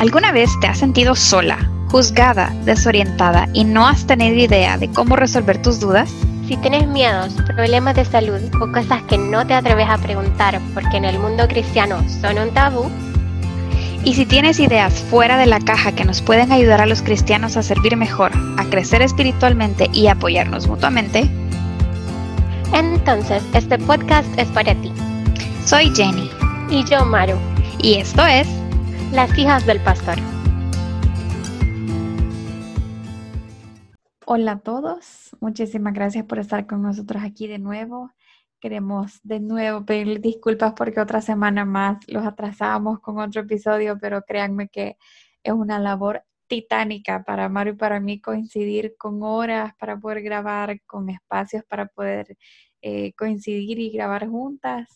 ¿Alguna vez te has sentido sola, juzgada, desorientada y no has tenido idea de cómo resolver tus dudas? Si tienes miedos, problemas de salud o cosas que no te atreves a preguntar porque en el mundo cristiano son un tabú, y si tienes ideas fuera de la caja que nos pueden ayudar a los cristianos a servir mejor, a crecer espiritualmente y apoyarnos mutuamente, entonces este podcast es para ti. Soy Jenny. Y yo, Maru. Y esto es Las hijas del pastor. Hola a todos, muchísimas gracias por estar con nosotros aquí de nuevo. Queremos de nuevo pedir disculpas porque otra semana más los atrasamos con otro episodio, pero créanme que es una labor titánica para Maru y para mí coincidir con horas para poder grabar, con espacios para poder eh, coincidir y grabar juntas,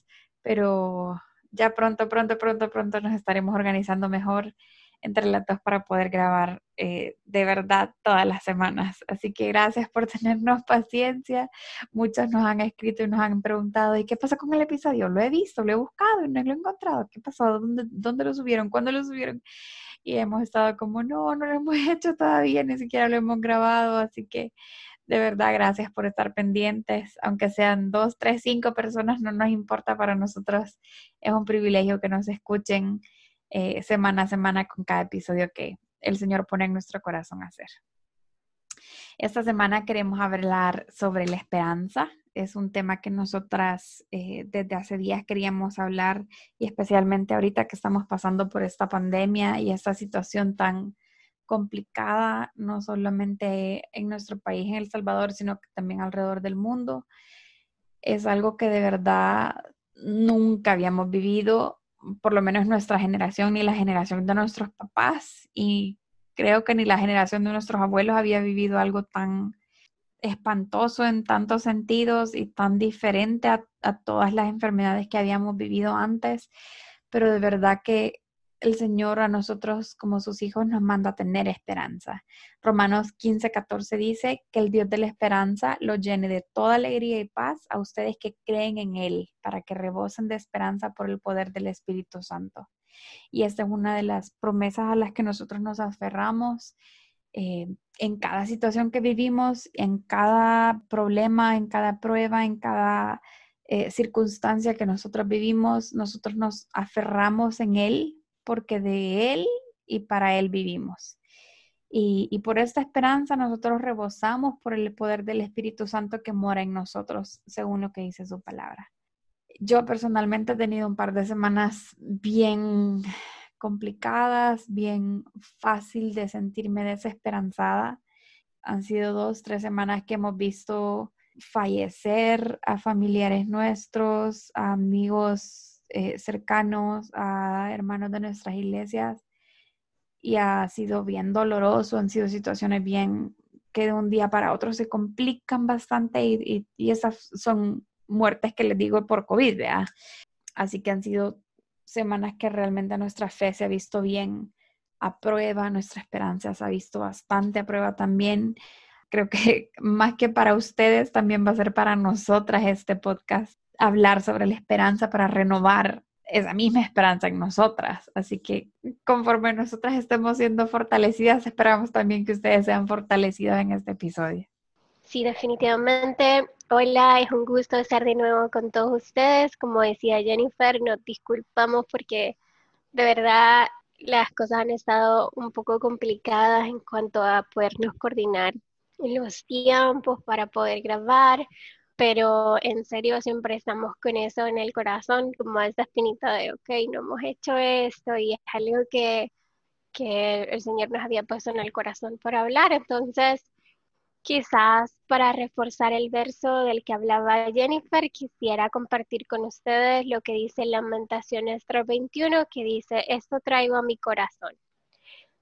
pero ya pronto, pronto, pronto, pronto nos estaremos organizando mejor entre las dos para poder grabar eh, de verdad todas las semanas. Así que gracias por tenernos paciencia. Muchos nos han escrito y nos han preguntado, ¿y qué pasa con el episodio? Lo he visto, lo he buscado y no lo he encontrado. ¿Qué pasó? ¿Dónde, dónde lo subieron? ¿Cuándo lo subieron? Y hemos estado como, no, no lo hemos hecho todavía, ni siquiera lo hemos grabado. Así que de verdad, gracias por estar pendientes. Aunque sean dos, tres, cinco personas, no nos importa para nosotros. Es un privilegio que nos escuchen eh, semana a semana con cada episodio que el Señor pone en nuestro corazón hacer. Esta semana queremos hablar sobre la esperanza. Es un tema que nosotras eh, desde hace días queríamos hablar y especialmente ahorita que estamos pasando por esta pandemia y esta situación tan complicada, no solamente en nuestro país, en El Salvador, sino que también alrededor del mundo. Es algo que de verdad nunca habíamos vivido por lo menos nuestra generación ni la generación de nuestros papás y creo que ni la generación de nuestros abuelos había vivido algo tan espantoso en tantos sentidos y tan diferente a, a todas las enfermedades que habíamos vivido antes, pero de verdad que el Señor a nosotros como sus hijos nos manda a tener esperanza. Romanos 15, 14 dice que el Dios de la esperanza lo llene de toda alegría y paz a ustedes que creen en Él, para que rebosen de esperanza por el poder del Espíritu Santo. Y esta es una de las promesas a las que nosotros nos aferramos eh, en cada situación que vivimos, en cada problema, en cada prueba, en cada eh, circunstancia que nosotros vivimos, nosotros nos aferramos en Él porque de Él y para Él vivimos. Y, por esta esperanza nosotros rebosamos por el poder del Espíritu Santo que mora en nosotros, según lo que dice su palabra. Yo personalmente he tenido un par de semanas bien complicadas, bien fácil de sentirme desesperanzada. Han sido dos, tres semanas que hemos visto fallecer a familiares nuestros, amigos eh, cercanos, a hermanos de nuestras iglesias, y ha sido bien doloroso, han sido situaciones bien que de un día para otro se complican bastante y, esas son muertes que les digo por COVID, ¿verdad? Así que han sido semanas que realmente nuestra fe se ha visto bien a prueba, nuestra esperanza se ha visto bastante a prueba también. Creo que más que para ustedes, también va a ser para nosotras este podcast hablar sobre la esperanza para renovar esa misma esperanza en nosotras. Así que conforme nosotras estemos siendo fortalecidas, esperamos también que ustedes sean fortalecidos en este episodio. Sí, definitivamente. Hola, es un gusto estar de nuevo con todos ustedes. Como decía Jennifer, nos disculpamos porque de verdad las cosas han estado un poco complicadas en cuanto a podernos coordinar los tiempos para poder grabar, pero en serio siempre estamos con eso en el corazón, como esa espinita de, ok, no hemos hecho esto y es algo que, que el Señor nos había puesto en el corazón por hablar. Entonces, quizás para reforzar el verso del que hablaba Jennifer, quisiera compartir con ustedes lo que dice Lamentaciones 3:21, que dice, esto traigo a mi corazón.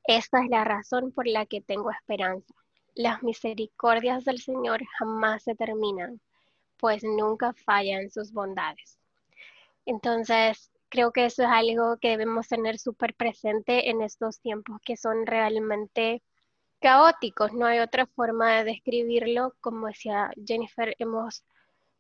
Esta es la razón por la que tengo esperanza. Las misericordias del Señor jamás se terminan pues nunca fallan sus bondades. Entonces, creo que eso es algo que debemos tener súper presente en estos tiempos que son realmente caóticos. No hay otra forma de describirlo. Como decía Jennifer, hemos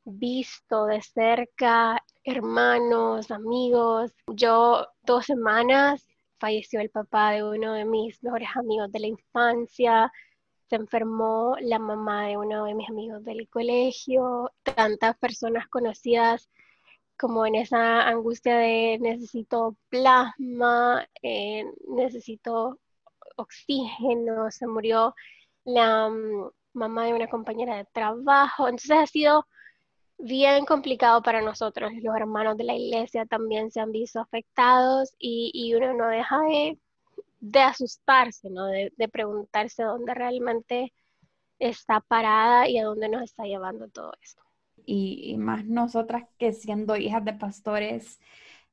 visto de cerca hermanos, amigos. Yo dos semanas falleció el papá de uno de mis mejores amigos de la infancia, se enfermó la mamá de uno de mis amigos del colegio, tantas personas conocidas como en esa angustia de necesito plasma, eh, necesito oxígeno, se murió la mm, mamá de una compañera de trabajo, entonces ha sido bien complicado para nosotros, los hermanos de la iglesia también se han visto afectados y, uno no deja de, asustarse, ¿no? De, de, preguntarse dónde realmente está parada y a dónde nos está llevando todo esto. Y, más nosotras que siendo hijas de pastores,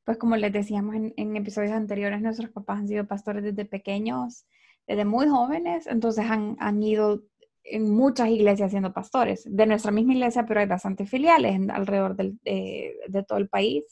pues como les decíamos en, episodios anteriores, nuestros papás han sido pastores desde pequeños, desde muy jóvenes, entonces han, han ido en muchas iglesias siendo pastores, de nuestra misma iglesia, pero hay bastantes filiales alrededor de, todo el país.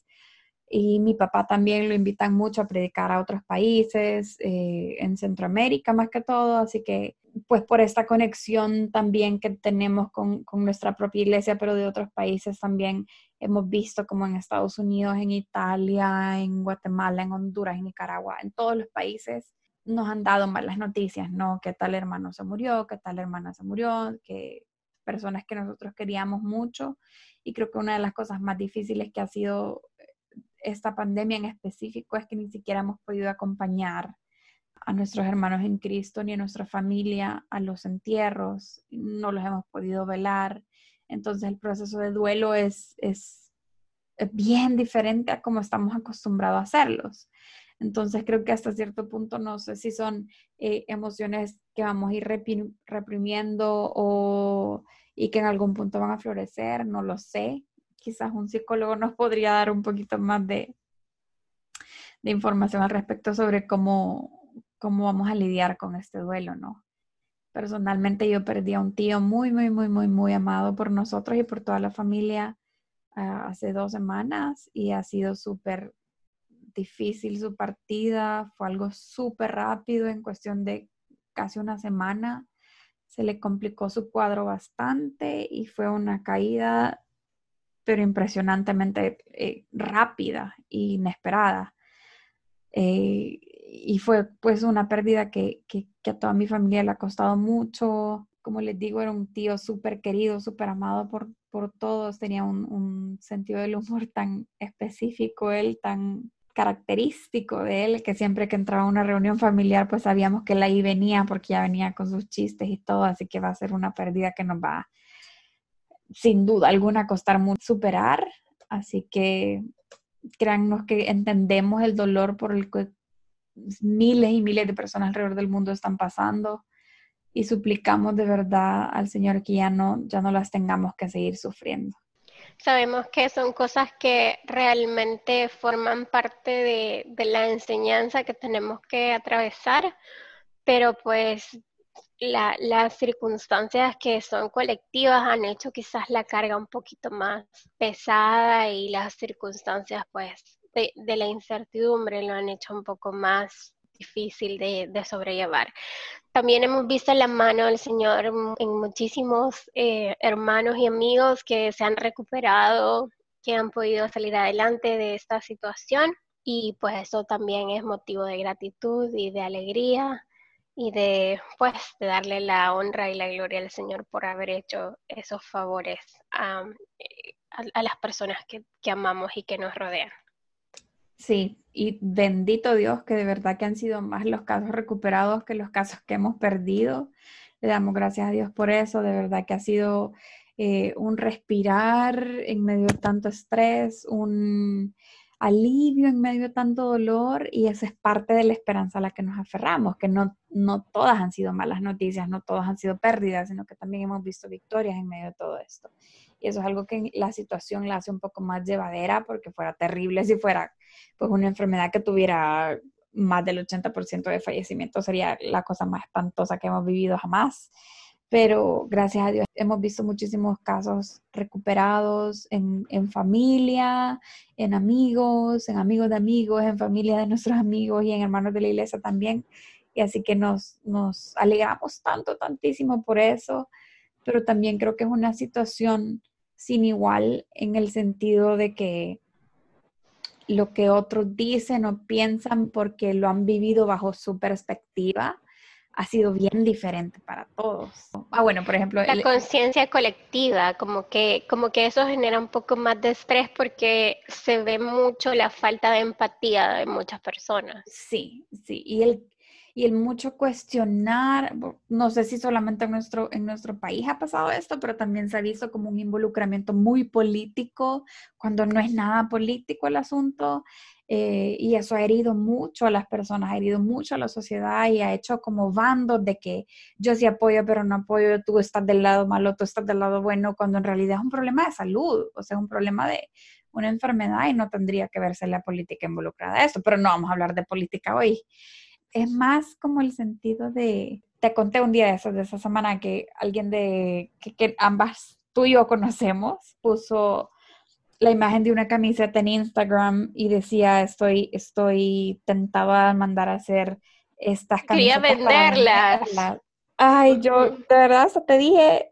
Y mi papá también lo invitan mucho a predicar a otros países, eh, en Centroamérica más que todo, así que pues por esta conexión también que tenemos con, con, nuestra propia iglesia, pero de otros países también hemos visto como en Estados Unidos, en Italia, en Guatemala, en Honduras, en Nicaragua, en todos los países nos han dado malas noticias, ¿no? Que tal hermano se murió, que tal hermana se murió, que personas que nosotros queríamos mucho. Y creo que una de las cosas más difíciles que ha sido esta pandemia en específico es que ni siquiera hemos podido acompañar a nuestros hermanos en Cristo ni a nuestra familia a los entierros, no los hemos podido velar. Entonces el proceso de duelo es, es bien diferente a como estamos acostumbrados a hacerlos. Entonces creo que hasta cierto punto no sé si son eh, emociones que vamos a ir reprimiendo o, y que en algún punto van a florecer, no lo sé. Quizás un psicólogo nos podría dar un poquito más de, de información al respecto sobre cómo, cómo vamos a lidiar con este duelo, ¿no? Personalmente yo perdí a un tío muy, muy, muy, muy, muy amado por nosotros y por toda la familia ah, hace dos semanas y ha sido súper difícil su partida, fue algo súper rápido en cuestión de casi una semana. Se le complicó su cuadro bastante y fue una caída, pero impresionantemente eh, rápida e inesperada. Eh, y fue pues una pérdida que, a toda mi familia le ha costado mucho. Como les digo, era un tío súper querido, súper amado por, por todos. Tenía un, un, sentido del humor tan específico, él tan característico de él, que siempre que entraba a una reunión familiar, pues sabíamos que él ahí venía porque ya venía con sus chistes y todo, así que va a ser una pérdida que nos va sin duda alguna costar mucho superar, así que créannos que entendemos el dolor por el que miles y miles de personas alrededor del mundo están pasando y suplicamos de verdad al Señor que ya no, ya no las tengamos que seguir sufriendo. Sabemos que son cosas que realmente forman parte de, la enseñanza que tenemos que atravesar, pero pues las circunstancias que son colectivas han hecho quizás la carga un poquito más pesada y las circunstancias pues de, de la incertidumbre lo han hecho un poco más difícil de, sobrellevar. También hemos visto la mano del Señor en muchísimos eh, hermanos y amigos que se han recuperado, que han podido salir adelante de esta situación y pues eso también es motivo de gratitud y de alegría y de pues de darle la honra y la gloria al Señor por haber hecho esos favores a, las personas que amamos y que nos rodean. Sí, y bendito Dios que de verdad que han sido más los casos recuperados que los casos que hemos perdido. Le damos gracias a Dios por eso, de verdad que ha sido eh, un respirar en medio de tanto estrés, un alivio en medio de tanto dolor y esa es parte de la esperanza a la que nos aferramos, que no, no todas han sido malas noticias, no todas han sido pérdidas, sino que también hemos visto victorias en medio de todo esto. Y eso es algo que la situación la hace un poco más llevadera porque fuera terrible si fuera pues una enfermedad que tuviera más del 80% de fallecimiento, sería la cosa más espantosa que hemos vivido jamás pero gracias a Dios hemos visto muchísimos casos recuperados en, familia, en amigos, en amigos de amigos, en familia de nuestros amigos y en hermanos de la iglesia también. Y así que nos, nos alegramos tanto, tantísimo por eso, pero también creo que es una situación sin igual en el sentido de que lo que otros dicen o piensan porque lo han vivido bajo su perspectiva ha sido bien diferente para todos. Ah, bueno, por ejemplo... La conciencia colectiva, como que, como que eso genera un poco más de estrés porque se ve mucho la falta de empatía de muchas personas. Sí, sí, y el, y el mucho cuestionar, no sé si solamente en nuestro, en nuestro país ha pasado esto, pero también se ha visto como un involucramiento muy político, cuando no es nada político el asunto. Eh, y eso ha herido mucho a las personas, ha herido mucho a la sociedad y ha hecho como bandos de que yo sí apoyo, pero no apoyo, tú estás del lado malo, tú estás del lado bueno, cuando en realidad es un problema de salud, o sea, es un problema de una enfermedad y no tendría que verse la política involucrada a esto, pero no vamos a hablar de política hoy. Es más como el sentido de, te conté un día de, eso, de esa semana que alguien de, que, que ambas tú y yo conocemos, puso la imagen de una camiseta en Instagram y decía, estoy, estoy tentada a mandar a hacer estas camisetas. Quería venderlas. Ay, yo de verdad hasta te dije,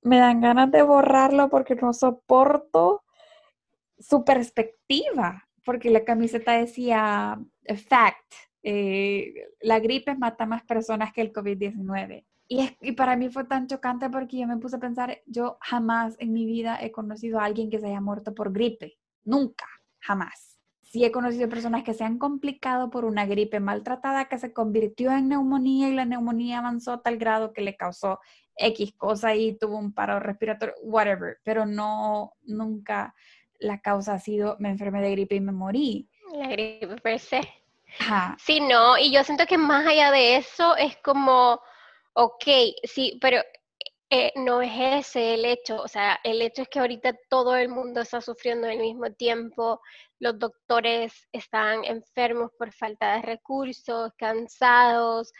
me dan ganas de borrarlo porque no soporto su perspectiva, porque la camiseta decía, fact, eh, la gripe mata más personas que el COVID-19. Y, para mí fue tan chocante porque yo me puse a pensar, yo jamás en mi vida he conocido a alguien que se haya muerto por gripe. Nunca, jamás. Sí he conocido personas que se han complicado por una gripe maltratada que se convirtió en neumonía y la neumonía avanzó a tal grado que le causó X cosa y tuvo un paro respiratorio, whatever. Pero no, nunca la causa ha sido me enfermé de gripe y me morí. La gripe per se. Sí, no, y yo siento que más allá de eso es como Ok, sí, pero eh, no es ese el hecho, o sea, el hecho es que ahorita todo el mundo está sufriendo al mismo tiempo, los doctores están enfermos por falta de recursos, cansados,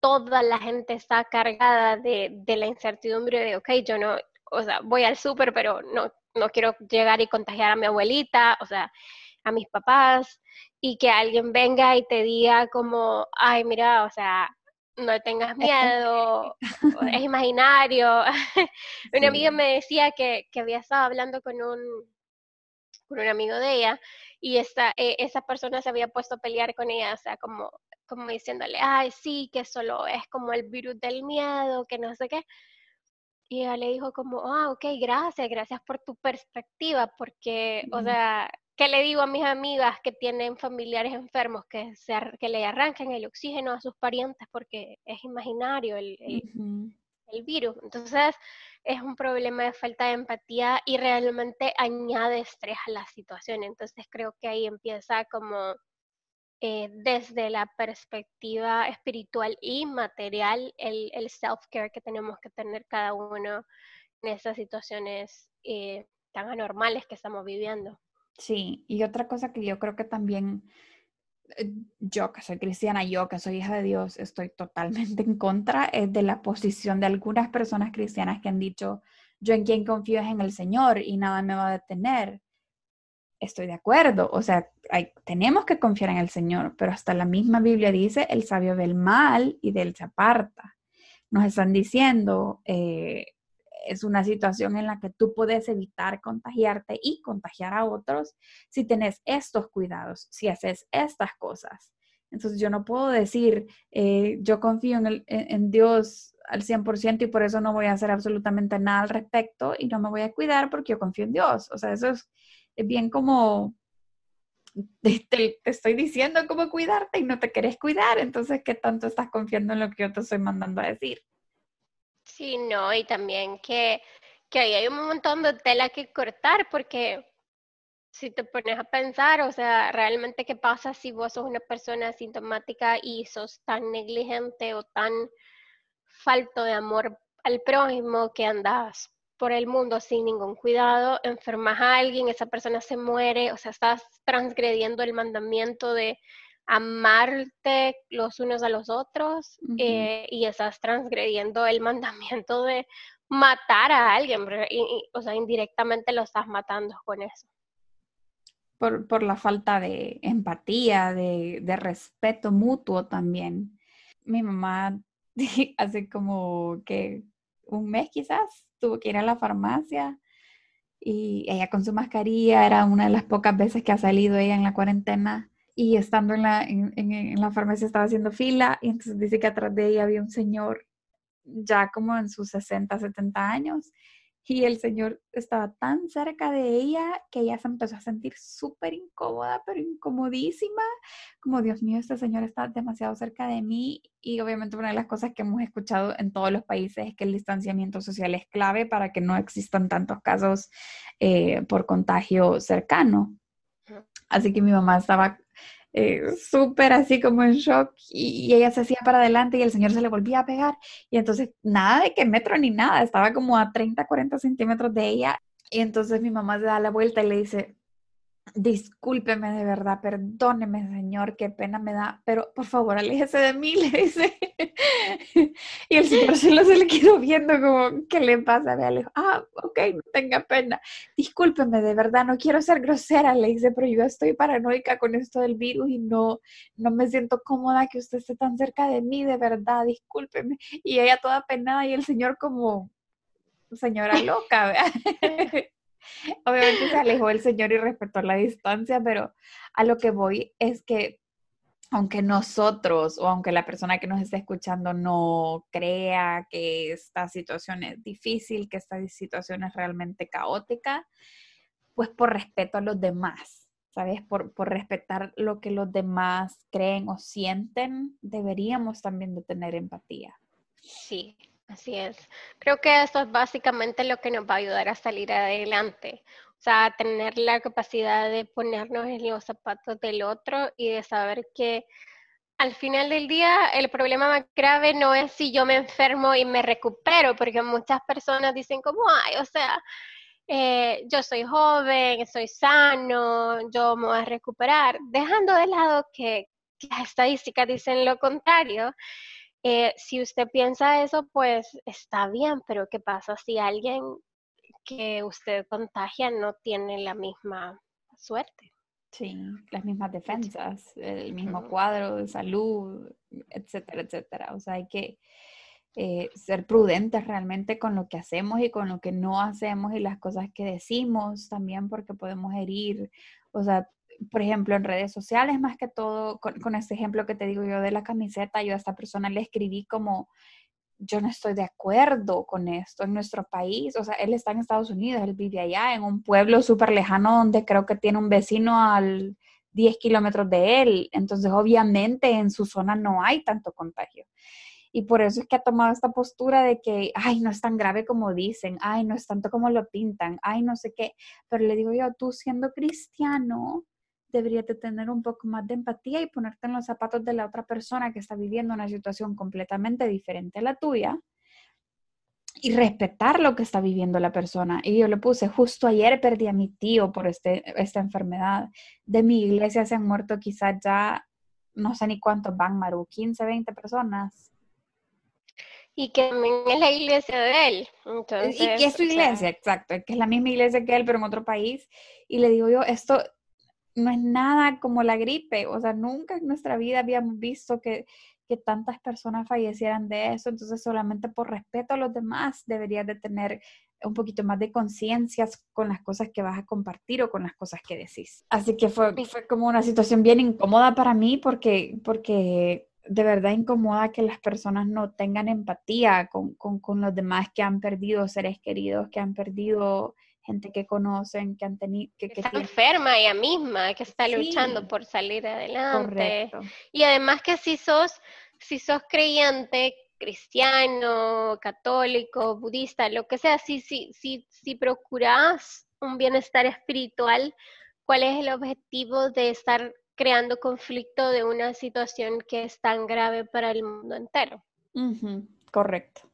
toda la gente está cargada de, de la incertidumbre de, ok, yo no, o sea, voy al súper, pero no, no quiero llegar y contagiar a mi abuelita, o sea, a mis papás, y que alguien venga y te diga como, ay, mira, o sea, no tengas miedo, es imaginario. Una amiga me decía que, había estado hablando con un, con un amigo de ella y esa, eh, esa persona se había puesto a pelear con ella, o sea, como, como diciéndole, ay, sí, que solo es como el virus del miedo, que no sé qué. Y ella le dijo como, ah, ok, gracias, gracias por tu perspectiva, porque, o sea, ¿Qué le digo a mis amigas que tienen familiares enfermos que, se, que le arranquen el oxígeno a sus parientes porque es imaginario el, el, virus? Entonces es un problema de falta de empatía y realmente añade estrés a la situación. Entonces creo que ahí empieza como eh, desde la perspectiva espiritual y material el, el self-care que tenemos que tener cada uno en esas situaciones eh, tan anormales que estamos viviendo. Sí, y otra cosa que yo creo que también eh, yo que soy cristiana, yo que soy hija de Dios, estoy totalmente en contra es de la posición de algunas personas cristianas que han dicho, yo en quien confío es en el Señor y nada me va a detener. Estoy de acuerdo, o sea, tenemos que confiar en el Señor, pero hasta la misma Biblia dice, el sabio ve el mal y del se aparta. Nos están diciendo, eh, es una situación en la que tú puedes evitar contagiarte y contagiar a otros si tenés estos cuidados, si haces estas cosas. Entonces yo no puedo decir, eh, yo confío en, en, Dios al 100% y por eso no voy a hacer absolutamente nada al respecto y no me voy a cuidar porque yo confío en Dios. O sea, eso es, bien como, te, te, estoy diciendo cómo cuidarte y no te querés cuidar, entonces, ¿qué tanto estás confiando en lo que yo te estoy mandando a decir? Sí, no, y también que, que ahí hay un montón de tela que cortar porque si te pones a pensar, o sea, realmente qué pasa si vos sos una persona asintomática y sos tan negligente o tan falto de amor al prójimo que andas por el mundo sin ningún cuidado, enfermas a alguien, esa persona se muere, o sea, estás transgrediendo el mandamiento de amarte los unos a los otros eh, y estás transgrediendo el mandamiento de matar a alguien, o sea, indirectamente lo estás matando con eso. Por, la falta de empatía, de, de, respeto mutuo también. Mi mamá hace como que un mes quizás tuvo que ir a la farmacia y ella con su mascarilla, era una de las pocas veces que ha salido ella en la cuarentena y estando en la, en, en, la farmacia estaba haciendo fila y entonces dice que atrás de ella había un señor ya como en sus 60, 70 años y el señor estaba tan cerca de ella que ella se empezó a sentir súper incómoda, pero incomodísima, como Dios mío, este señor está demasiado cerca de mí y obviamente una de las cosas que hemos escuchado en todos los países es que el distanciamiento social es clave para que no existan tantos casos eh, por contagio cercano. Así que mi mamá estaba eh, súper así como en shock y, ella se hacía para adelante y el señor se le volvía a pegar y entonces nada de que metro ni nada, estaba como a 30, 40 centímetros de ella y entonces mi mamá se da la vuelta y le dice, discúlpeme de verdad, perdóneme, señor, qué pena me da, pero por favor, aléjese de mí, le dice. y el señor se, lo, se le quedó viendo como, ¿qué le pasa? Le dijo, ah, ok, no tenga pena. Discúlpeme, de verdad, no quiero ser grosera, le dice, pero yo estoy paranoica con esto del virus y no, no me siento cómoda que usted esté tan cerca de mí, de verdad, discúlpeme. Y ella toda penada y el señor como, señora loca, ¿verdad? Obviamente se alejó el Señor y respetó la distancia, pero a lo que voy es que aunque nosotros o aunque la persona que nos está escuchando no crea que esta situación es difícil, que esta situación es realmente caótica, pues por respeto a los demás, ¿sabes? Por, por respetar lo que los demás creen o sienten, deberíamos también de tener empatía. Sí, Así es. Creo que eso es básicamente lo que nos va a ayudar a salir adelante. O sea, tener la capacidad de ponernos en los zapatos del otro y de saber que al final del día el problema más grave no es si yo me enfermo y me recupero, porque muchas personas dicen como, ay, o sea, eh, yo soy joven, soy sano, yo me voy a recuperar, dejando de lado que, que las estadísticas dicen lo contrario. Eh, si usted piensa eso, pues está bien, pero ¿qué pasa si alguien que usted contagia no tiene la misma suerte? Sí, las mismas defensas, el mismo cuadro de salud, etcétera, etcétera. O sea, hay que eh, ser prudentes realmente con lo que hacemos y con lo que no hacemos y las cosas que decimos también porque podemos herir. O sea, por ejemplo, en redes sociales, más que todo, con, con este ejemplo que te digo yo de la camiseta, yo a esta persona le escribí como, yo no estoy de acuerdo con esto en nuestro país. O sea, él está en Estados Unidos, él vive allá, en un pueblo súper lejano donde creo que tiene un vecino al 10 kilómetros de él. Entonces, obviamente, en su zona no hay tanto contagio. Y por eso es que ha tomado esta postura de que, ay, no es tan grave como dicen, ay, no es tanto como lo pintan, ay, no sé qué. Pero le digo yo, tú siendo cristiano, deberías de tener un poco más de empatía y ponerte en los zapatos de la otra persona que está viviendo una situación completamente diferente a la tuya y respetar lo que está viviendo la persona. Y yo le puse, justo ayer perdí a mi tío por este, esta enfermedad. De mi iglesia se han muerto quizás ya, no sé ni cuántos van, Maru, 15, 20 personas. Y que también es la iglesia de él. Entonces, y que es su iglesia, exacto, que es la misma iglesia que él, pero en otro país. Y le digo yo, esto, no es nada como la gripe, o sea, nunca en nuestra vida habíamos visto que, tantas personas fallecieran de eso, entonces solamente por respeto a los demás deberías de tener un poquito más de conciencia con las cosas que vas a compartir o con las cosas que decís. Así que fue, fue como una situación bien incómoda para mí porque, porque de verdad incomoda que las personas no tengan empatía con, con los demás que han perdido seres queridos, que han perdido gente que conocen, que han tenido... Que, está enferma ella misma, que está luchando por salir adelante. Y además que si sos, si sos creyente, cristiano, católico, budista, lo que sea, si, si, si, si procuras un bienestar espiritual, ¿cuál es el objetivo de estar creando conflicto de una situación que es tan grave para el mundo entero? Correcto.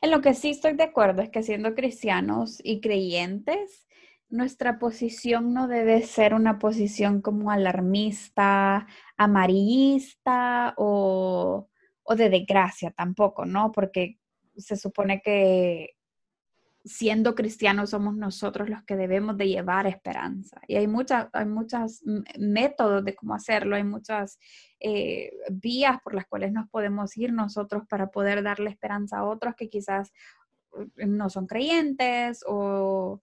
En lo que sí estoy de acuerdo es que siendo cristianos y creyentes, nuestra posición no debe ser una posición como alarmista, amarillista o, o de desgracia tampoco, ¿no? Porque se supone que siendo cristianos somos nosotros los que debemos de llevar esperanza. Y hay, muchas hay muchos métodos de cómo hacerlo, hay muchas eh, vías por las cuales nos podemos ir nosotros para poder darle esperanza a otros que quizás mm, no son creyentes o,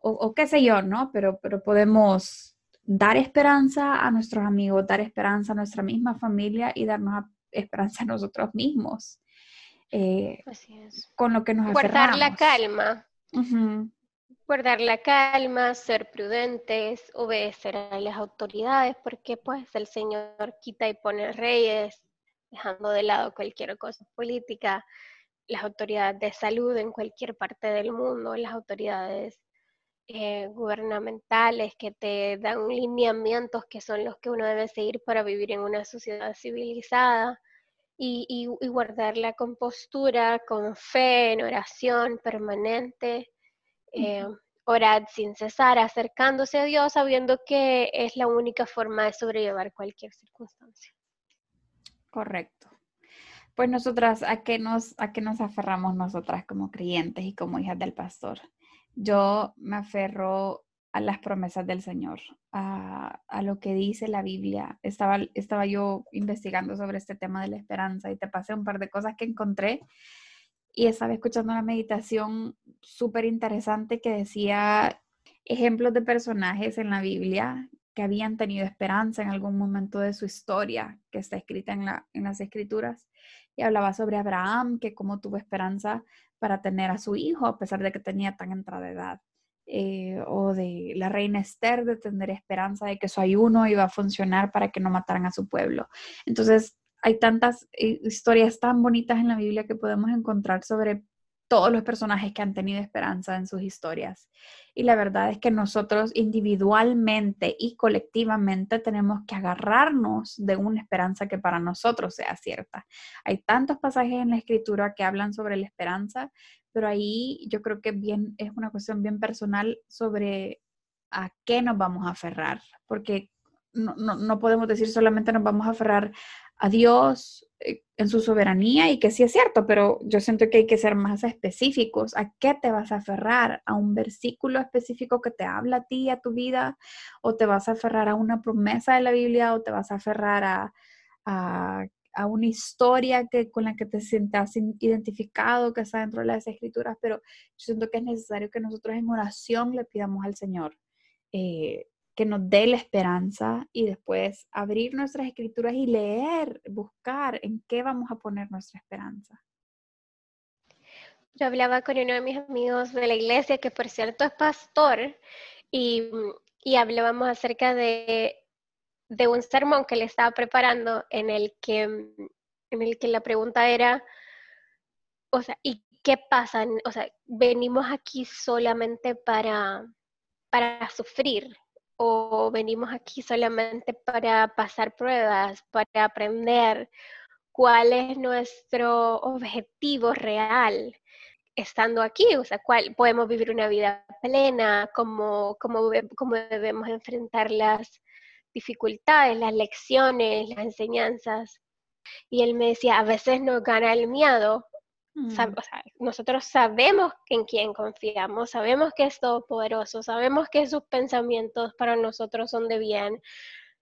o, qué sé yo, ¿no? Pero, pero podemos dar esperanza a nuestros amigos, dar esperanza a nuestra misma familia y darnos esperanza a nosotros mismos. Eh, Así es. Con lo que nos Guardar la calma. Guardar la calma, ser prudentes, obedecer a las autoridades, porque pues el Señor quita y pone reyes, dejando de lado cualquier cosa política, las autoridades de salud en cualquier parte del mundo, las autoridades eh, gubernamentales que te dan lineamientos que son los que uno debe seguir para vivir en una sociedad civilizada y, guardar la compostura con fe, en oración permanente, eh, orar sin cesar, acercándose a Dios sabiendo que es la única forma de sobrellevar cualquier circunstancia. Correcto. Pues nosotras, ¿a qué nos, a qué nos aferramos nosotras como creyentes y como hijas del pastor? yo me aferro a las promesas del Señor, a, lo que dice la Biblia. Estaba, estaba yo investigando sobre este tema de la esperanza y te pasé un par de cosas que encontré y estaba escuchando una meditación súper interesante que decía ejemplos de personajes en la Biblia que habían tenido esperanza en algún momento de su historia, que está escrita en, la, en las escrituras, y hablaba sobre Abraham, que como tuvo esperanza para tener a su hijo a pesar de que tenía tan entrada edad. Eh, o de la reina Esther de tener esperanza de que su ayuno iba a funcionar para que no mataran a su pueblo. Entonces, hay tantas eh, historias tan bonitas en la Biblia que podemos encontrar sobre todos los personajes que han tenido esperanza en sus historias. Y la verdad es que nosotros individualmente y colectivamente tenemos que agarrarnos de una esperanza que para nosotros sea cierta. Hay tantos pasajes en la escritura que hablan sobre la esperanza, pero ahí yo creo que bien es una cuestión bien personal sobre a qué nos vamos a aferrar, porque no, no podemos decir solamente nos vamos a aferrar a Dios eh, en su soberanía y que sí es cierto, pero yo siento que hay que ser más específicos. ¿A qué te vas a aferrar? ¿A un versículo específico que te habla a ti, a tu vida? ¿O te vas a aferrar a una promesa de la Biblia? ¿O te vas a aferrar a, a, una historia que, con la que te sientas identificado, que está dentro de las escrituras? Pero yo siento que es necesario que nosotros en oración le pidamos al Señor. Eh, que nos dé la esperanza y después abrir nuestras escrituras y leer, buscar en qué vamos a poner nuestra esperanza. Yo hablaba con uno de mis amigos de la iglesia, que por cierto es pastor, y, hablábamos acerca de, de, un sermón que le estaba preparando en el que, en el que la pregunta era, o sea, ¿y qué pasa? O sea, venimos aquí solamente para, para sufrir, o venimos aquí solamente para pasar pruebas, para aprender cuál es nuestro objetivo real estando aquí, o sea, cuál podemos vivir una vida plena, cómo, cómo, cómo debemos enfrentar las dificultades, las lecciones, las enseñanzas. Y él me decía, a veces nos gana el miedo Mm. nosotros sabemos en quién confiamos, sabemos que es todopoderoso, sabemos que sus pensamientos para nosotros son de bien,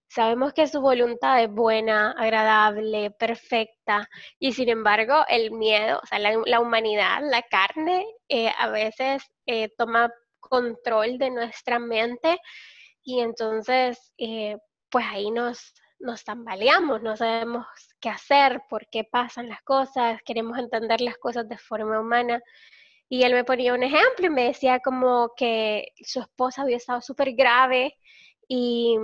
sabemos que su voluntad es buena, agradable, perfecta, y sin embargo el miedo, o sea, la, humanidad, la carne, eh, a veces eh, toma control de nuestra mente y entonces, eh, pues ahí nos, nos tambaleamos, no sabemos qué hacer, por qué pasan las cosas, queremos entender las cosas de forma humana. Y él me ponía un ejemplo y me decía como que su esposa había estado súper grave y,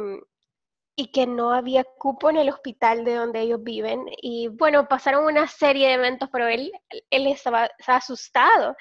y, que no había cupo en el hospital de donde ellos viven. Y bueno, pasaron una serie de eventos, pero él, él estaba, estaba asustado.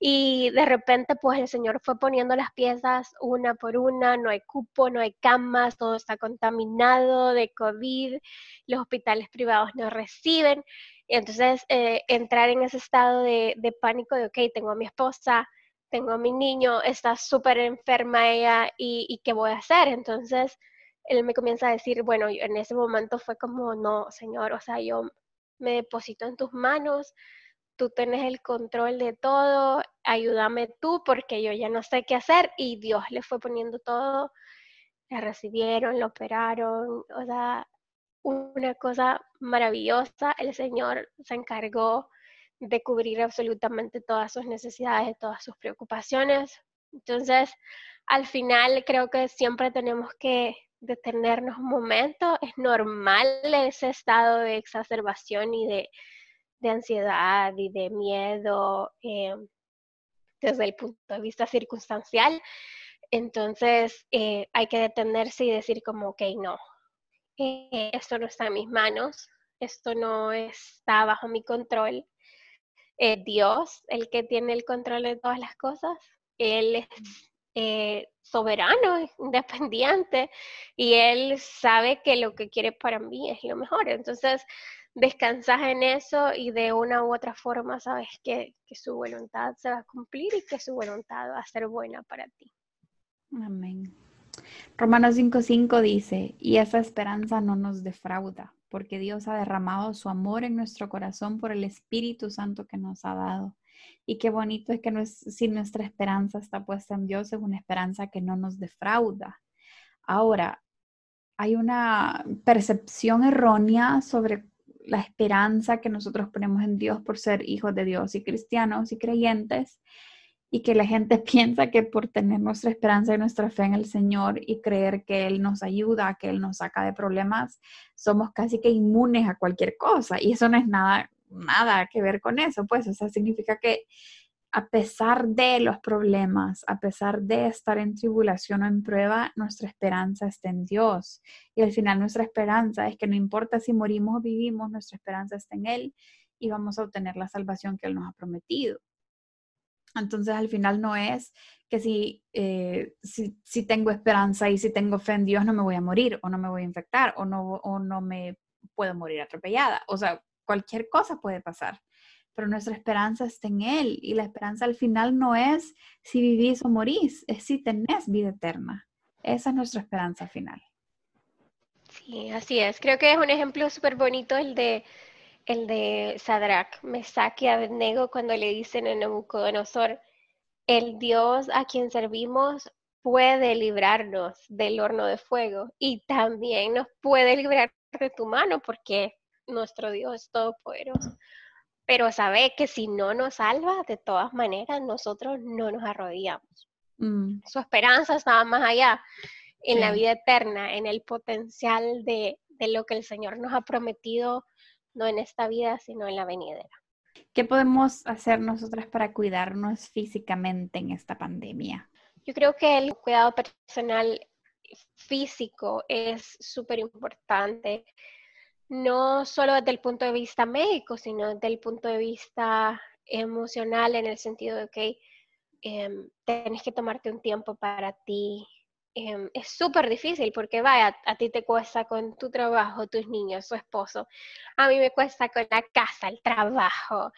Y de repente, pues el Señor fue poniendo las piezas una por una, no hay cupo, no hay camas, todo está contaminado de COVID, los hospitales privados no reciben. Entonces, eh, entrar en ese estado de, pánico de, ok, tengo a mi esposa, tengo a mi niño, está súper enferma ella, y, y, qué voy a hacer? Entonces, él me comienza a decir, bueno, en ese momento fue como, no, Señor, o sea, yo me deposito en tus manos, tú tienes el control de todo, ayúdame tú porque yo ya no sé qué hacer y Dios le fue poniendo todo, la recibieron, lo operaron, o sea, una cosa maravillosa, el Señor se encargó de cubrir absolutamente todas sus necesidades, todas sus preocupaciones, Entonces, al final creo que siempre tenemos que detenernos un momento. Es normal ese estado de exacerbación y de, ansiedad y de miedo eh, desde el punto de vista circunstancial. Entonces, eh, hay que detenerse y decir como, ok, no, eh, esto no está en mis manos, esto no está bajo mi control. Dios, el que tiene el control de todas las cosas, Él es eh, soberano, independiente, y Él sabe que lo que quiere para mí es lo mejor. Entonces, descansas en eso y de una u otra forma sabes que, que su voluntad se va a cumplir y que su voluntad va a ser buena para ti. Amén. Romanos 5:5 dice, y esa esperanza no nos defrauda, porque Dios ha derramado su amor en nuestro corazón por el Espíritu Santo que nos ha dado. Y qué bonito es que si nuestra esperanza está puesta en Dios, es una esperanza que no nos defrauda. Ahora, hay una percepción errónea sobre la esperanza que nosotros ponemos en Dios por ser hijos de Dios y cristianos y creyentes y que la gente piensa que por tener nuestra esperanza y nuestra fe en el Señor y creer que Él nos ayuda, que Él nos saca de problemas, somos casi que inmunes a cualquier cosa. Y eso no es nada, nada que ver con eso, pues, o sea, significa que a pesar de los problemas, a pesar de estar en tribulación o en prueba, nuestra esperanza está en Dios. Y al final nuestra esperanza es que no importa si morimos o vivimos, nuestra esperanza está en Él y vamos a obtener la salvación que Él nos ha prometido. Entonces al final no es que si, eh, si, tengo esperanza y si tengo fe en Dios no me voy a morir o no me voy a infectar o no, o no me puedo morir atropellada. O sea, cualquier cosa puede pasar, pero nuestra esperanza está en Él y la esperanza al final no es si vivís o morís, es si tenés vida eterna. Esa es nuestra esperanza final. Sí, así es. Creo que es un ejemplo súper bonito el de el de Sadrach, Mesach y Abednego cuando le dicen a Nabucodonosor, el Dios a quien servimos puede librarnos del horno de fuego y también nos puede librar de tu mano porque nuestro Dios es todopoderoso. Pero sabe que si no nos salva, de todas maneras, nosotros no nos arrodillamos. Mm. Su esperanza estaba más allá, en la vida eterna, en el potencial de, de lo que el Señor nos ha prometido no en esta vida, sino en la venidera. ¿Qué podemos hacer nosotras para cuidarnos físicamente en esta pandemia? Yo creo que el cuidado personal físico es súper importante, no solo desde el punto de vista médico, sino desde el punto de vista emocional, en el sentido de que em, tienes que tomarte un tiempo para ti, Em, es súper difícil porque vaya, a ti te cuesta con tu trabajo, tus niños, su esposo. A mí me cuesta con la casa, el trabajo,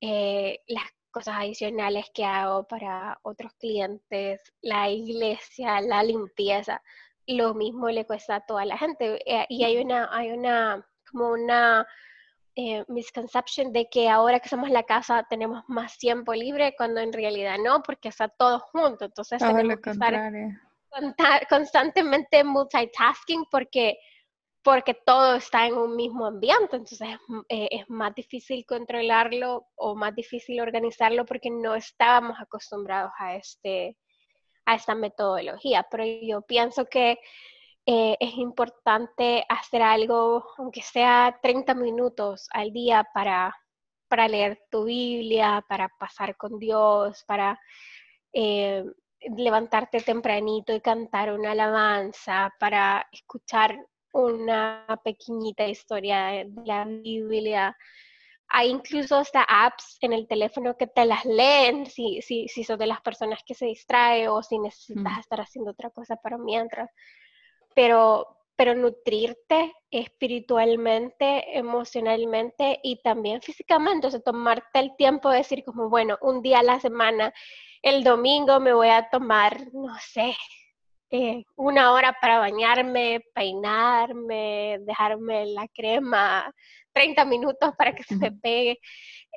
eh, las cosas adicionales que hago para otros clientes, la iglesia, la limpieza. Lo mismo le cuesta a toda la gente. Eh, y hay una, hay una, como una eh, misconception de que ahora que somos la casa tenemos más tiempo libre, cuando en realidad no, porque está todo junto. Entonces tenemos que estar constantemente multitasking porque, porque todo está en un mismo ambiente, entonces eh, es, más difícil controlarlo o más difícil organizarlo porque no estábamos acostumbrados a, este, a esta metodología. Pero yo pienso que eh, es importante hacer algo, aunque sea 30 minutos al día para, para leer tu Biblia, para pasar con Dios, para eh, levantarte tempranito y cantar una alabanza, para escuchar una pequeñita historia de la Biblia. Hay incluso hasta apps en el teléfono que te las leen si, si, si sos de las personas que se distrae o si necesitas mm. estar haciendo otra cosa para mientras. Pero, pero nutrirte espiritualmente, emocionalmente y también físicamente, o sea, tomarte el tiempo de decir como, bueno, un día a la semana el domingo me voy a tomar, no sé, eh, una hora para bañarme, peinarme, dejarme la crema, 30 minutos para que se me pegue.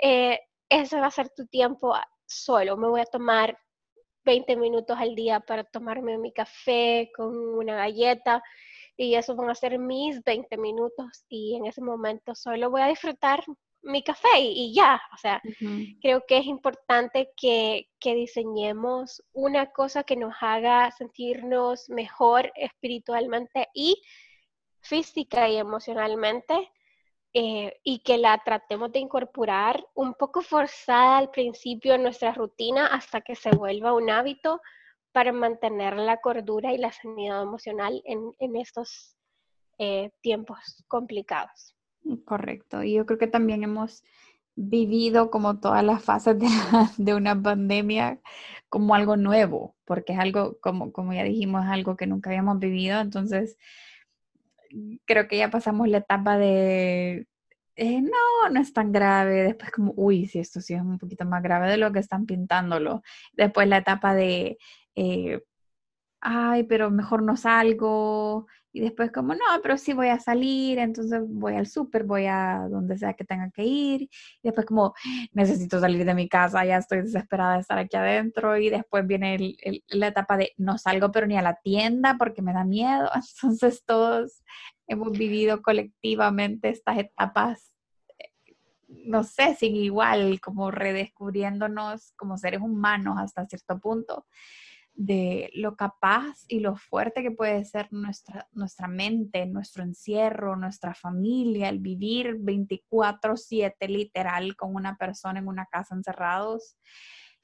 Eh, ese va a ser tu tiempo solo. Me voy a tomar 20 minutos al día para tomarme mi café con una galleta y eso van a ser mis 20 minutos y en ese momento solo voy a disfrutar mi café y, ya. O sea, creo que es importante que, que, diseñemos una cosa que nos haga sentirnos mejor espiritualmente y física y emocionalmente. Eh, y que la tratemos de incorporar un poco forzada al principio en nuestra rutina hasta que se vuelva un hábito para mantener la cordura y la sanidad emocional en, en estos eh, tiempos complicados. Correcto. Y yo creo que también hemos vivido como todas las fases de, una pandemia como algo nuevo, porque es algo, como, como ya dijimos, algo que nunca habíamos vivido. Entonces, creo que ya pasamos la etapa de, eh, no, no es tan grave. Después como, uy, sí, esto sí es un poquito más grave de lo que están pintándolo. Después la etapa de, eh, ay, pero mejor no salgo. Y después como, no, pero sí voy a salir, entonces voy al súper, voy a donde sea que tenga que ir. Y después como, necesito salir de mi casa, ya estoy desesperada de estar aquí adentro. Y después viene la etapa de, no salgo pero ni a la tienda porque me da miedo. Entonces todos hemos vivido colectivamente estas etapas, no sé, sin igual, como redescubriéndonos como seres humanos hasta cierto punto de lo capaz y lo fuerte que puede ser nuestra, nuestra mente, nuestro encierro, nuestra familia, el vivir 24/7 literal con una persona en una casa encerrados.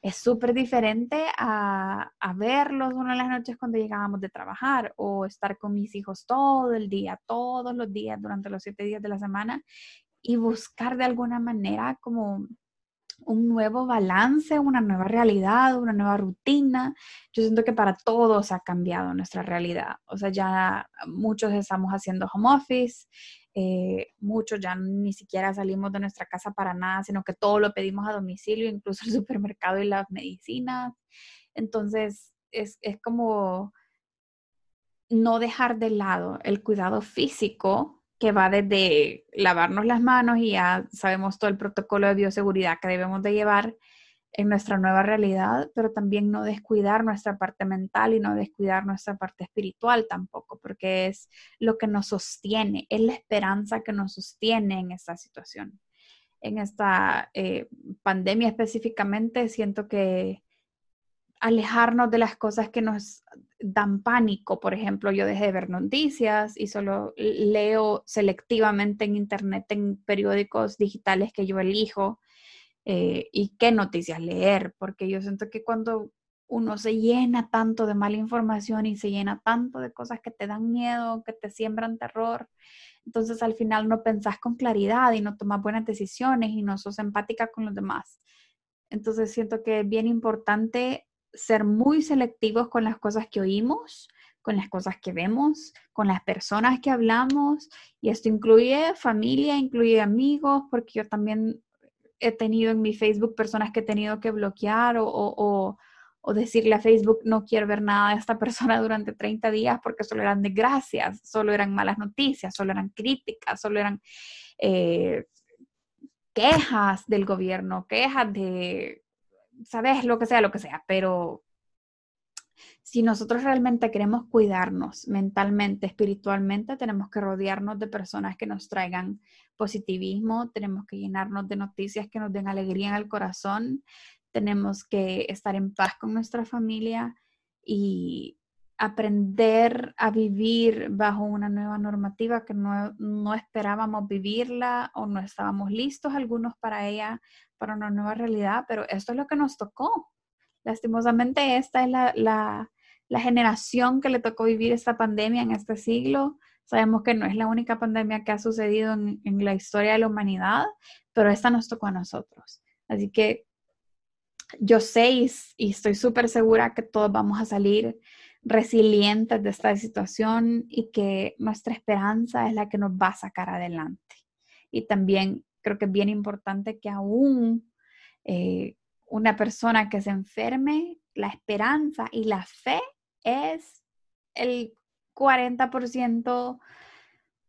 Es súper diferente a, a verlos una de las noches cuando llegábamos de trabajar o estar con mis hijos todo el día, todos los días durante los siete días de la semana y buscar de alguna manera como un nuevo balance, una nueva realidad, una nueva rutina. Yo siento que para todos ha cambiado nuestra realidad. O sea, ya muchos estamos haciendo home office, eh, muchos ya ni siquiera salimos de nuestra casa para nada, sino que todo lo pedimos a domicilio, incluso el supermercado y las medicinas. Entonces, es, es como no dejar de lado el cuidado físico que va desde lavarnos las manos y ya sabemos todo el protocolo de bioseguridad que debemos de llevar en nuestra nueva realidad, pero también no descuidar nuestra parte mental y no descuidar nuestra parte espiritual tampoco, porque es lo que nos sostiene, es la esperanza que nos sostiene en esta situación. En esta eh, pandemia específicamente, siento que alejarnos de las cosas que nos dan pánico. Por ejemplo, yo dejé de ver noticias y solo leo selectivamente en internet, en periódicos digitales que yo elijo eh, y qué noticias leer, porque yo siento que cuando uno se llena tanto de mala información y se llena tanto de cosas que te dan miedo, que te siembran terror, entonces al final no pensás con claridad y no tomas buenas decisiones y no sos empática con los demás. Entonces siento que es bien importante ser muy selectivos con las cosas que oímos, con las cosas que vemos, con las personas que hablamos, y esto incluye familia, incluye amigos, porque yo también he tenido en mi Facebook personas que he tenido que bloquear o, decirle a Facebook no quiero ver nada de esta persona durante 30 días porque solo eran desgracias, solo eran malas noticias, solo eran críticas, solo eran eh, quejas del gobierno, quejas de sabes, lo que sea, lo que sea, pero si nosotros realmente queremos cuidarnos mentalmente, espiritualmente, tenemos que rodearnos de personas que nos traigan positivismo, tenemos que llenarnos de noticias que nos den alegría en el corazón, tenemos que estar en paz con nuestra familia y aprender a vivir bajo una nueva normativa que no, no, esperábamos vivirla o no estábamos listos algunos para ella, para una nueva realidad, pero esto es lo que nos tocó. Lastimosamente, esta es la, la, la generación que le tocó vivir esta pandemia en este siglo. Sabemos que no es la única pandemia que ha sucedido en, en la historia de la humanidad, pero esta nos tocó a nosotros. Así que yo sé y, y estoy súper segura que todos vamos a salir resilientes de esta situación y que nuestra esperanza es la que nos va a sacar adelante. Y también creo que es bien importante que aún eh, una persona que se enferme, la esperanza y la fe es el 40%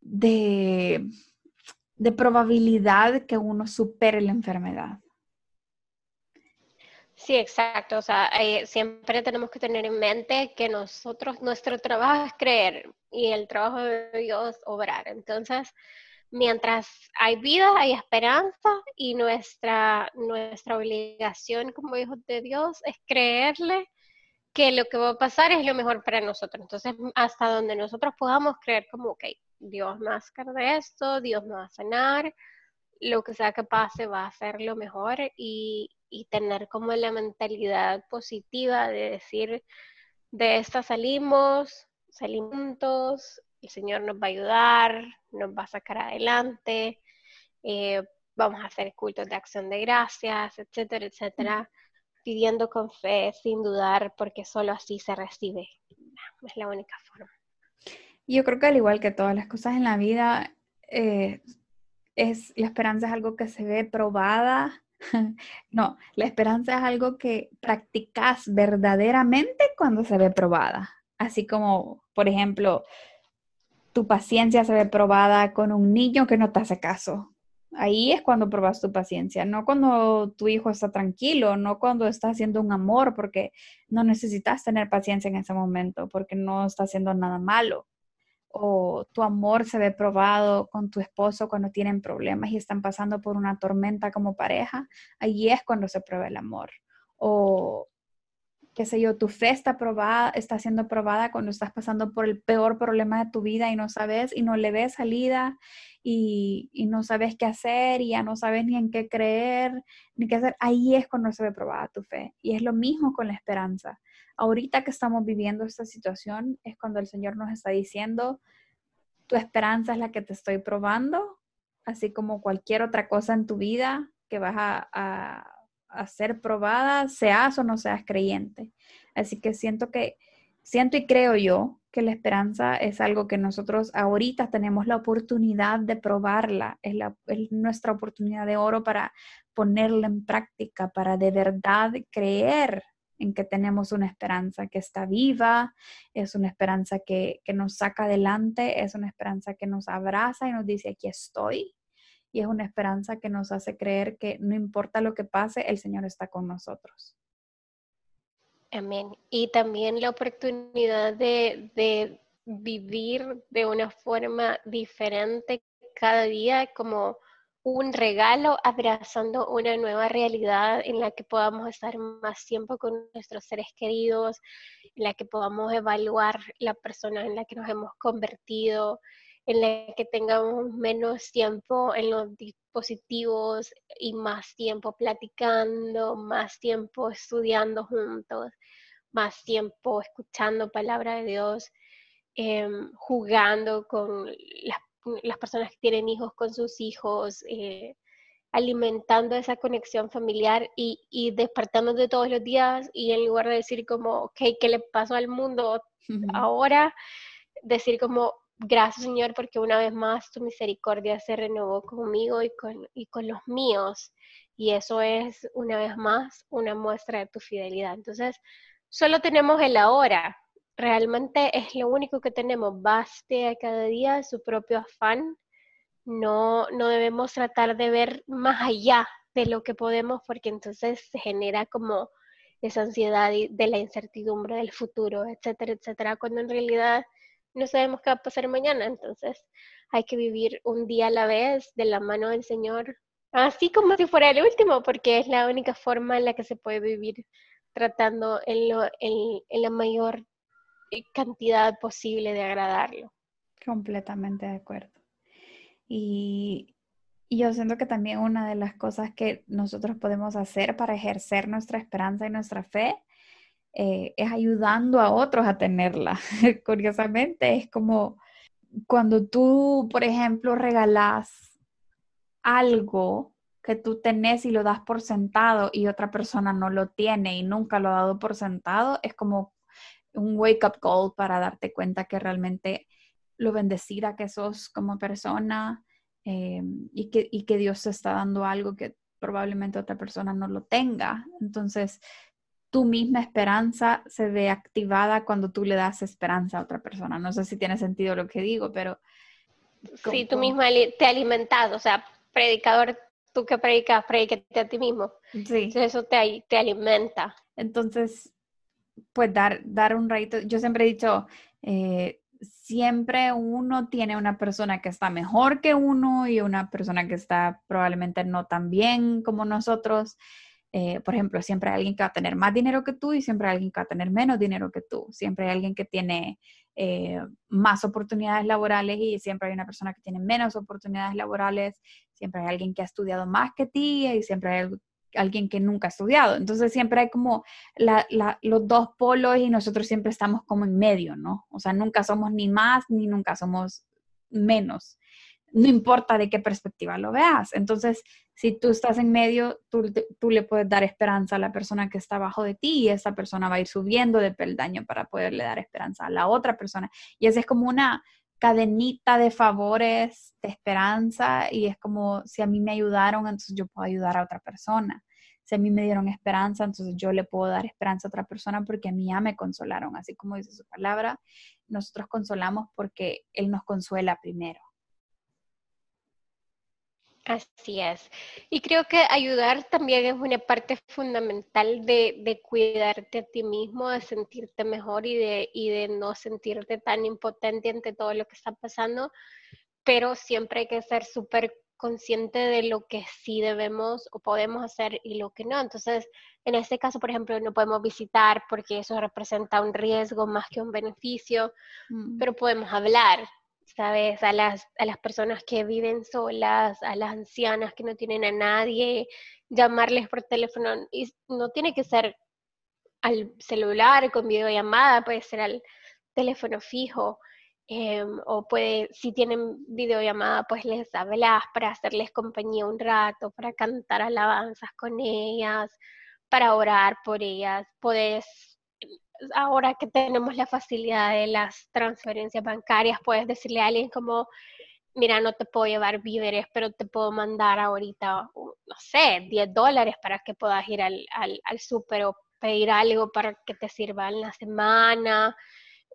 de, de probabilidad que uno supere la enfermedad. Sí, exacto. O sea, eh, siempre tenemos que tener en mente que nosotros, nuestro trabajo es creer y el trabajo de Dios obrar. Entonces, mientras hay vida, hay esperanza y nuestra, nuestra obligación como hijos de Dios es creerle que lo que va a pasar es lo mejor para nosotros. Entonces, hasta donde nosotros podamos creer como, ok, Dios me va de esto, Dios me va a sanar, lo que sea que pase va a ser lo mejor y, y tener como la mentalidad positiva de decir, de esta salimos, salimos juntos, el Señor nos va a ayudar, nos va a sacar adelante, eh, vamos a hacer cultos de acción de gracias, etcétera, etcétera, pidiendo con fe, sin dudar, porque solo así se recibe. Es la única forma. Yo creo que al igual que todas las cosas en la vida, eh, es, la esperanza es algo que se ve probada. no, la esperanza es algo que practicas verdaderamente cuando se ve probada. Así como, por ejemplo, tu paciencia se ve probada con un niño que no te hace caso. Ahí es cuando probas tu paciencia, no cuando tu hijo está tranquilo, no cuando está haciendo un amor, porque no necesitas tener paciencia en ese momento, porque no está haciendo nada malo o tu amor se ve probado con tu esposo cuando tienen problemas y están pasando por una tormenta como pareja, ahí es cuando se prueba el amor. O qué sé yo, tu fe está probada, está siendo probada cuando estás pasando por el peor problema de tu vida y no sabes y no le ves salida y, y, no sabes qué hacer y ya no sabes ni en qué creer ni qué hacer. Ahí es cuando se ve probada tu fe. Y es lo mismo con la esperanza ahorita que estamos viviendo esta situación es cuando el Señor nos está diciendo, tu esperanza es la que te estoy probando, así como cualquier otra cosa en tu vida que vas a, ser probada, seas o no seas creyente. Así que siento que, siento y creo yo que la esperanza es algo que nosotros ahorita tenemos la oportunidad de probarla, es, es nuestra oportunidad de oro para ponerla en práctica, para de verdad creer en que tenemos una esperanza que está viva, es una esperanza que, nos saca adelante, es una esperanza que nos abraza y nos dice, aquí estoy. Y es una esperanza que nos hace creer que no importa lo que pase, el Señor está con nosotros. Amén. Y también la oportunidad de, de vivir de una forma diferente cada día, como un regalo abrazando una nueva realidad en la que podamos estar más tiempo con nuestros seres queridos, en la que podamos evaluar la persona en la que nos hemos convertido, en la que tengamos menos tiempo en los dispositivos y más tiempo platicando, más tiempo estudiando juntos, más tiempo escuchando palabra de Dios, em, jugando con las las personas que tienen hijos con sus hijos, eh, alimentando esa conexión familiar y, y despertando de todos los días y en lugar de decir como, ok, ¿qué le pasó al mundo ahora? Decir como, gracias Señor porque una vez más tu misericordia se renovó conmigo y con, y con los míos. Y eso es una vez más una muestra de tu fidelidad. Entonces, solo tenemos el ahora, realmente es lo único que tenemos. Baste a cada día su propio afán. No, no debemos tratar de ver más allá de lo que podemos porque entonces se genera como esa ansiedad de la incertidumbre del futuro, etcétera, etcétera, cuando en realidad no sabemos qué va a pasar mañana. Entonces hay que vivir un día a la vez de la mano del Señor, así como si fuera el último, porque es la única forma en la que se puede vivir tratando en, lo, en, en la mayor cantidad posible de agradarlo. Completamente de acuerdo. Y, yo siento que también una de las cosas que nosotros podemos hacer para ejercer nuestra esperanza y nuestra fe eh, es ayudando a otros a tenerla. Curiosamente, es como cuando tú, por ejemplo, regalas algo que tú tenés y lo das por sentado y otra persona no lo tiene y nunca lo ha dado por sentado, es como un wake up call para darte cuenta que realmente lo bendecida que sos como persona eh, y, que, y que Dios te está dando algo que probablemente otra persona no lo tenga. Entonces, tu misma esperanza se ve activada cuando tú le das esperanza a otra persona. No sé si tiene sentido lo que digo, pero... Sí, tú mismo te alimentas, o sea, predicador, tú que predicas, predicate a ti mismo. Sí. eso te, te alimenta. Entonces, pues dar, dar un rayito. Yo siempre he dicho, eh, siempre uno tiene una persona que está mejor que uno y una persona que está probablemente no tan bien como nosotros. Eh, por ejemplo, siempre hay alguien que va a tener más dinero que tú y siempre hay alguien que va a tener menos dinero que tú. Siempre hay alguien que tiene eh, más oportunidades laborales y siempre hay una persona que tiene menos oportunidades laborales. Siempre hay alguien que ha estudiado más que ti y siempre hay alguien que nunca ha estudiado. Entonces siempre hay como los dos polos y nosotros siempre estamos como en medio, ¿no? O sea, nunca somos ni más ni nunca somos menos. No importa de qué perspectiva lo veas. Entonces, si tú estás en medio, tú, tú le puedes dar esperanza a la persona que está abajo de ti y esa persona va a ir subiendo de peldaño para poderle dar esperanza a la otra persona. Y esa es como una cadenita de favores, de esperanza, y es como si a mí me ayudaron, entonces yo puedo ayudar a otra persona. Si a mí me dieron esperanza, entonces yo le puedo dar esperanza a otra persona porque a mí ya me consolaron, así como dice su palabra, nosotros consolamos porque Él nos consuela primero. Así es. Y creo que ayudar también es una parte fundamental de, cuidarte a ti mismo, de sentirte mejor y de, y de no sentirte tan impotente ante todo lo que está pasando, pero siempre hay que ser súper consciente de lo que sí debemos o podemos hacer y lo que no. Entonces, en este caso, por ejemplo, no podemos visitar porque eso representa un riesgo más que un beneficio, mm. pero podemos hablar, ¿sabes? A las, a las personas que viven solas, a las ancianas que no tienen a nadie, llamarles por teléfono. Y no tiene que ser al celular con videollamada, puede ser al teléfono fijo. Em, o puede, si tienen videollamada, pues les hablas para hacerles compañía un rato, para cantar alabanzas con ellas, para orar por ellas. Puedes ahora que tenemos la facilidad de las transferencias bancarias, puedes decirle a alguien como, mira, no te puedo llevar víveres, pero te puedo mandar ahorita, no sé, 10 dólares para que puedas ir al, al, al súper o pedir algo para que te sirva en la semana.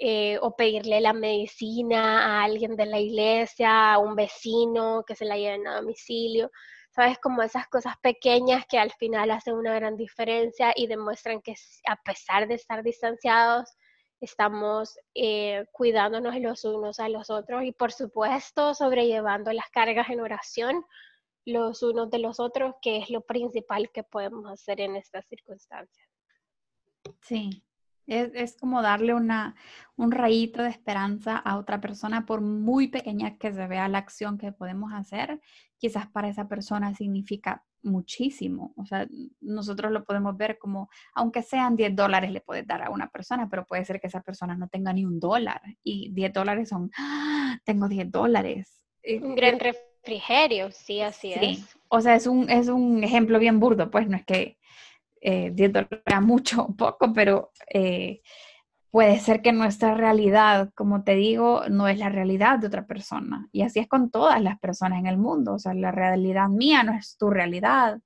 Eh, o pedirle la medicina a alguien de la iglesia, a un vecino que se la lleven a domicilio. ¿Sabes? Como esas cosas pequeñas que al final hacen una gran diferencia y demuestran que a pesar de estar distanciados, estamos eh, cuidándonos los unos a los otros y por supuesto sobrellevando las cargas en oración los unos de los otros, que es lo principal que podemos hacer en estas circunstancias. Sí, es, como darle una, un rayito de esperanza a otra persona, por muy pequeña que se vea la acción que podemos hacer, quizás para esa persona significa muchísimo. O sea, nosotros lo podemos ver como, aunque sean 10 dólares, le puedes dar a una persona, pero puede ser que esa persona no tenga ni un dólar. Y 10 dólares son, ¡ah! tengo 10 dólares. Un gran refrigerio, sí, así sí. es. O sea, es un, es un ejemplo bien burdo, pues no es que eh, 10 dólares mucho o poco, pero eh, puede ser que nuestra realidad, como te digo, no es la realidad de otra persona. Y así es con todas las personas en el mundo. O sea, la realidad mía no es tu realidad.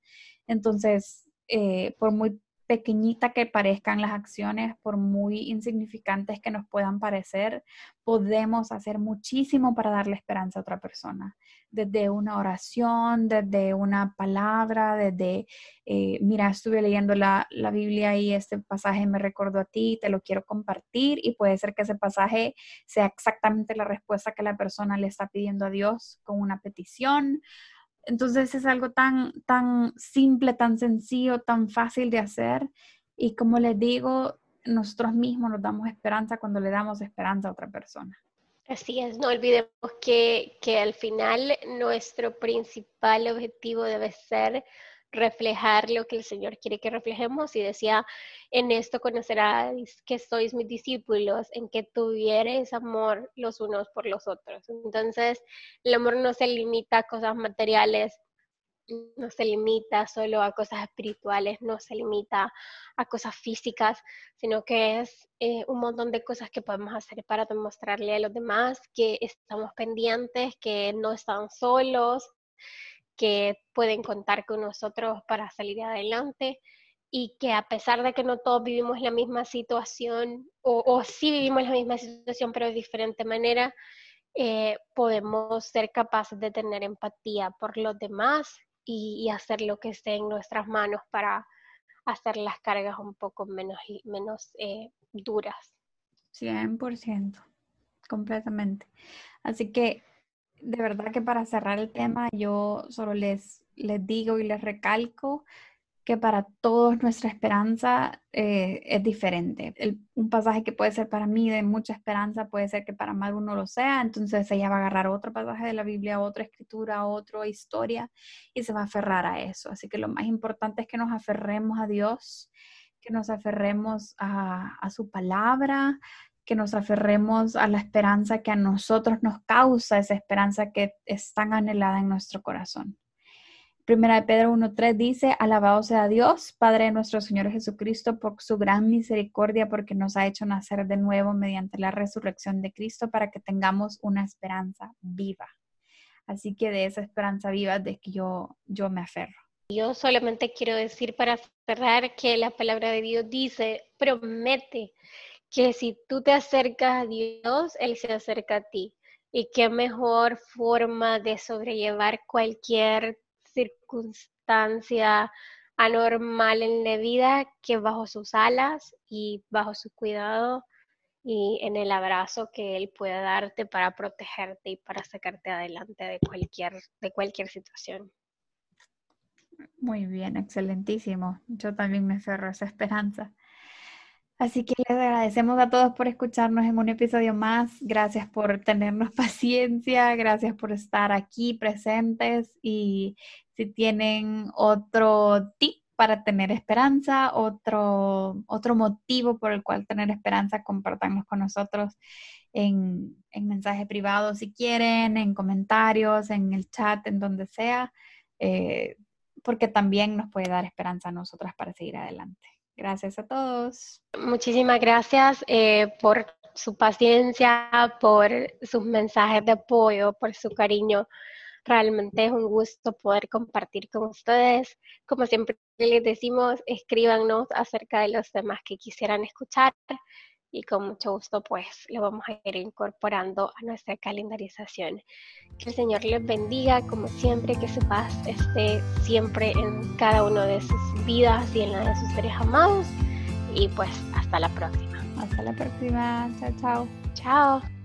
Entonces, eh, por muy pequeñita que parezcan las acciones, por muy insignificantes que nos puedan parecer, podemos hacer muchísimo para darle esperanza a otra persona. Desde una oración, desde una palabra, desde, eh, mira, estuve leyendo la, la, Biblia y este pasaje me recordó a ti, te lo quiero compartir y puede ser que ese pasaje sea exactamente la respuesta que la persona le está pidiendo a Dios con una petición entonces es algo tan, tan simple, tan sencillo, tan fácil de hacer. Y como les digo, nosotros mismos nos damos esperanza cuando le damos esperanza a otra persona. Así es, no olvidemos que, que al final nuestro principal objetivo debe ser reflejar lo que el Señor quiere que reflejemos y decía, en esto conoceráis que sois mis discípulos, en que tuvieres amor los unos por los otros. Entonces, el amor no se limita a cosas materiales, no se limita solo a cosas espirituales, no se limita a cosas físicas, sino que es eh, un montón de cosas que podemos hacer para demostrarle a los demás que estamos pendientes, que no están solos, que pueden contar con nosotros para salir adelante y que a pesar de que no todos vivimos la misma situación o, o sí vivimos la misma situación pero de diferente manera, eh, podemos ser capaces de tener empatía por los demás y, hacer lo que esté en nuestras manos para hacer las cargas un poco menos, menos eh, duras. 100%. completamente. Así que de verdad que para cerrar el tema, yo solo les, les digo y les recalco que para todos nuestra esperanza eh, es diferente. un pasaje que puede ser para mí de mucha esperanza puede ser que para más uno lo sea, entonces ella va a agarrar otro pasaje de la Biblia, otra escritura, otra historia y se va a aferrar a eso. Así que lo más importante es que nos aferremos a Dios, que nos aferremos a, a su palabra, que nos aferremos a la esperanza que a nosotros nos causa esa esperanza que es tan anhelada en nuestro corazón. Primera de Pedro 1.3 dice, alabado sea Dios, Padre de nuestro Señor Jesucristo, por su gran misericordia, porque nos ha hecho nacer de nuevo mediante la resurrección de Cristo para que tengamos una esperanza viva. Así que de esa esperanza viva de que yo, yo me aferro. Yo solamente quiero decir para cerrar que la palabra de Dios dice, promete que si tú te acercas a Dios, Él se acerca a ti. Y qué mejor forma de sobrellevar cualquier circunstancia anormal en la vida que bajo sus alas y bajo su cuidado y en el abrazo que él puede darte para protegerte y para sacarte adelante de cualquier, de cualquier situación. Muy bien, excelentísimo. Yo también me cerro esa esperanza. Así que les agradecemos a todos por escucharnos en un episodio más. Gracias por tenernos paciencia, gracias por estar aquí presentes y si tienen otro tip para tener esperanza, otro, otro motivo por el cual tener esperanza, compartanlos con nosotros en, en mensaje privado si quieren, en comentarios, en el chat, en donde sea, eh, porque también nos puede dar esperanza a nosotras para seguir adelante. Gracias a todos. Muchísimas gracias eh, por su paciencia, por sus mensajes de apoyo, por su cariño. Realmente es un gusto poder compartir con ustedes. Como siempre les decimos, escríbanos acerca de los temas que quisieran escuchar y con mucho gusto pues lo vamos a ir incorporando a nuestra calendarización. Que el Señor les bendiga como siempre, que su paz esté siempre en cada uno de sus vidas y en la de sus seres amados y pues hasta la próxima. Hasta la próxima, chao chao. Chao.